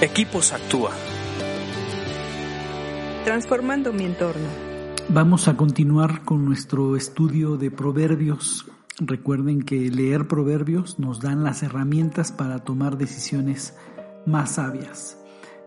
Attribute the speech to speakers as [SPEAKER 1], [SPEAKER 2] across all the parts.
[SPEAKER 1] Equipos Actúa.
[SPEAKER 2] Transformando mi entorno.
[SPEAKER 3] Vamos a continuar con nuestro estudio de proverbios. Recuerden que leer proverbios nos dan las herramientas para tomar decisiones más sabias.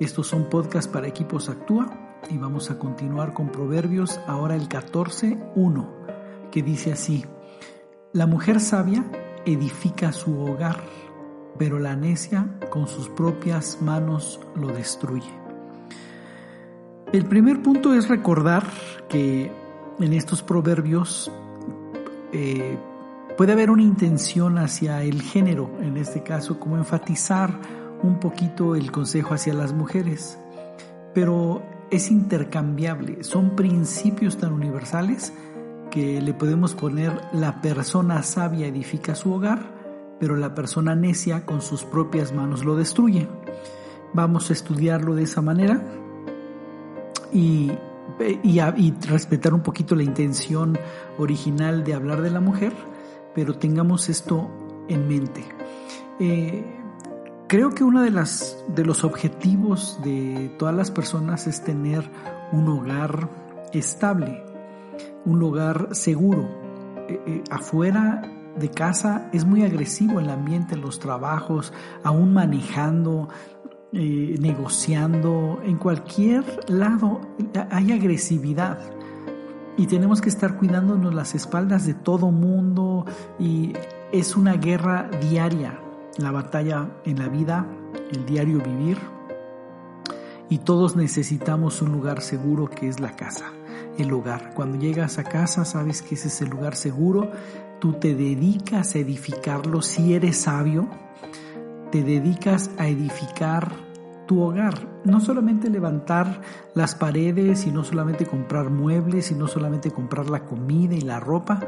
[SPEAKER 3] Estos son podcasts para Equipos Actúa y vamos a continuar con proverbios ahora el 14.1 que dice así, la mujer sabia edifica su hogar pero la necia con sus propias manos lo destruye. El primer punto es recordar que en estos proverbios eh, puede haber una intención hacia el género, en este caso, como enfatizar un poquito el consejo hacia las mujeres, pero es intercambiable, son principios tan universales que le podemos poner la persona sabia edifica su hogar, pero la persona necia con sus propias manos lo destruye. Vamos a estudiarlo de esa manera y, y, respetar un poquito la intención original de hablar de la mujer, pero tengamos esto en mente. Eh, creo que uno de, de los objetivos de todas las personas es tener un hogar estable, un hogar seguro. Eh, eh, afuera de casa es muy agresivo el ambiente, los trabajos, aún manejando, eh, negociando, en cualquier lado hay agresividad. Y tenemos que estar cuidándonos las espaldas de todo mundo y es una guerra diaria, la batalla en la vida, el diario vivir. Y todos necesitamos un lugar seguro que es la casa, el hogar. Cuando llegas a casa sabes que ese es el lugar seguro tú te dedicas a edificarlo, si eres sabio, te dedicas a edificar tu hogar. No solamente levantar las paredes y no solamente comprar muebles y no solamente comprar la comida y la ropa,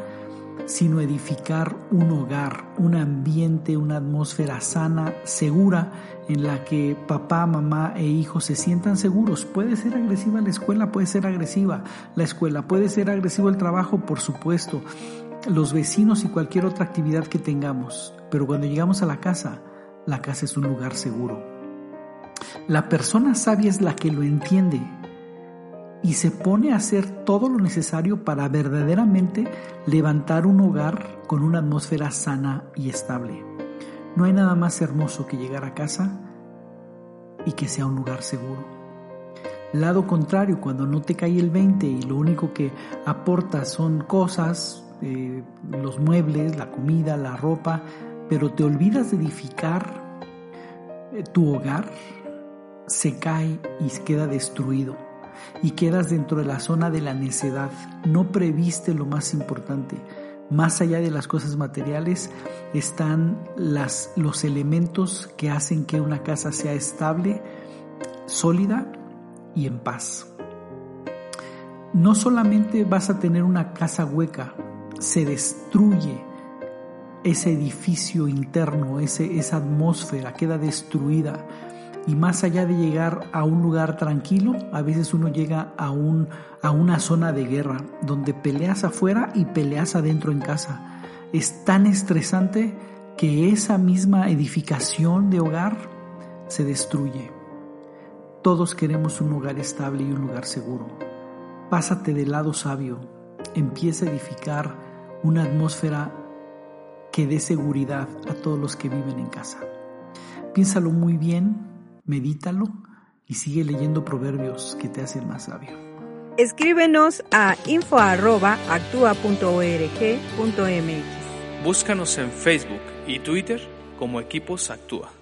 [SPEAKER 3] sino edificar un hogar, un ambiente, una atmósfera sana, segura, en la que papá, mamá e hijos se sientan seguros. Puede ser agresiva la escuela, puede ser agresiva la escuela, puede ser agresivo el trabajo, por supuesto, los vecinos y cualquier otra actividad que tengamos, pero cuando llegamos a la casa, la casa es un lugar seguro. La persona sabia es la que lo entiende y se pone a hacer todo lo necesario para verdaderamente levantar un hogar con una atmósfera sana y estable. No hay nada más hermoso que llegar a casa y que sea un lugar seguro. Lado contrario, cuando no te cae el 20 y lo único que aporta son cosas, eh, los muebles, la comida, la ropa, pero te olvidas de edificar eh, tu hogar, se cae y queda destruido. Y quedas dentro de la zona de la necedad. No previste lo más importante. Más allá de las cosas materiales están los elementos que hacen que una casa sea estable, sólida y en paz. No solamente vas a tener una casa hueca, se destruye ese edificio interno, ese, esa atmósfera queda destruida. Y más allá de llegar a un lugar tranquilo, a veces uno llega a, un, a una zona de guerra, donde peleas afuera y peleas adentro en casa. Es tan estresante que esa misma edificación de hogar se destruye. Todos queremos un hogar estable y un lugar seguro. Pásate del lado sabio, empieza a edificar una atmósfera que dé seguridad a todos los que viven en casa. Piénsalo muy bien, medítalo y sigue leyendo proverbios que te hacen más sabio.
[SPEAKER 2] Escríbenos a info.actua.org.mx.
[SPEAKER 1] Búscanos en Facebook y Twitter como Equipos Actúa.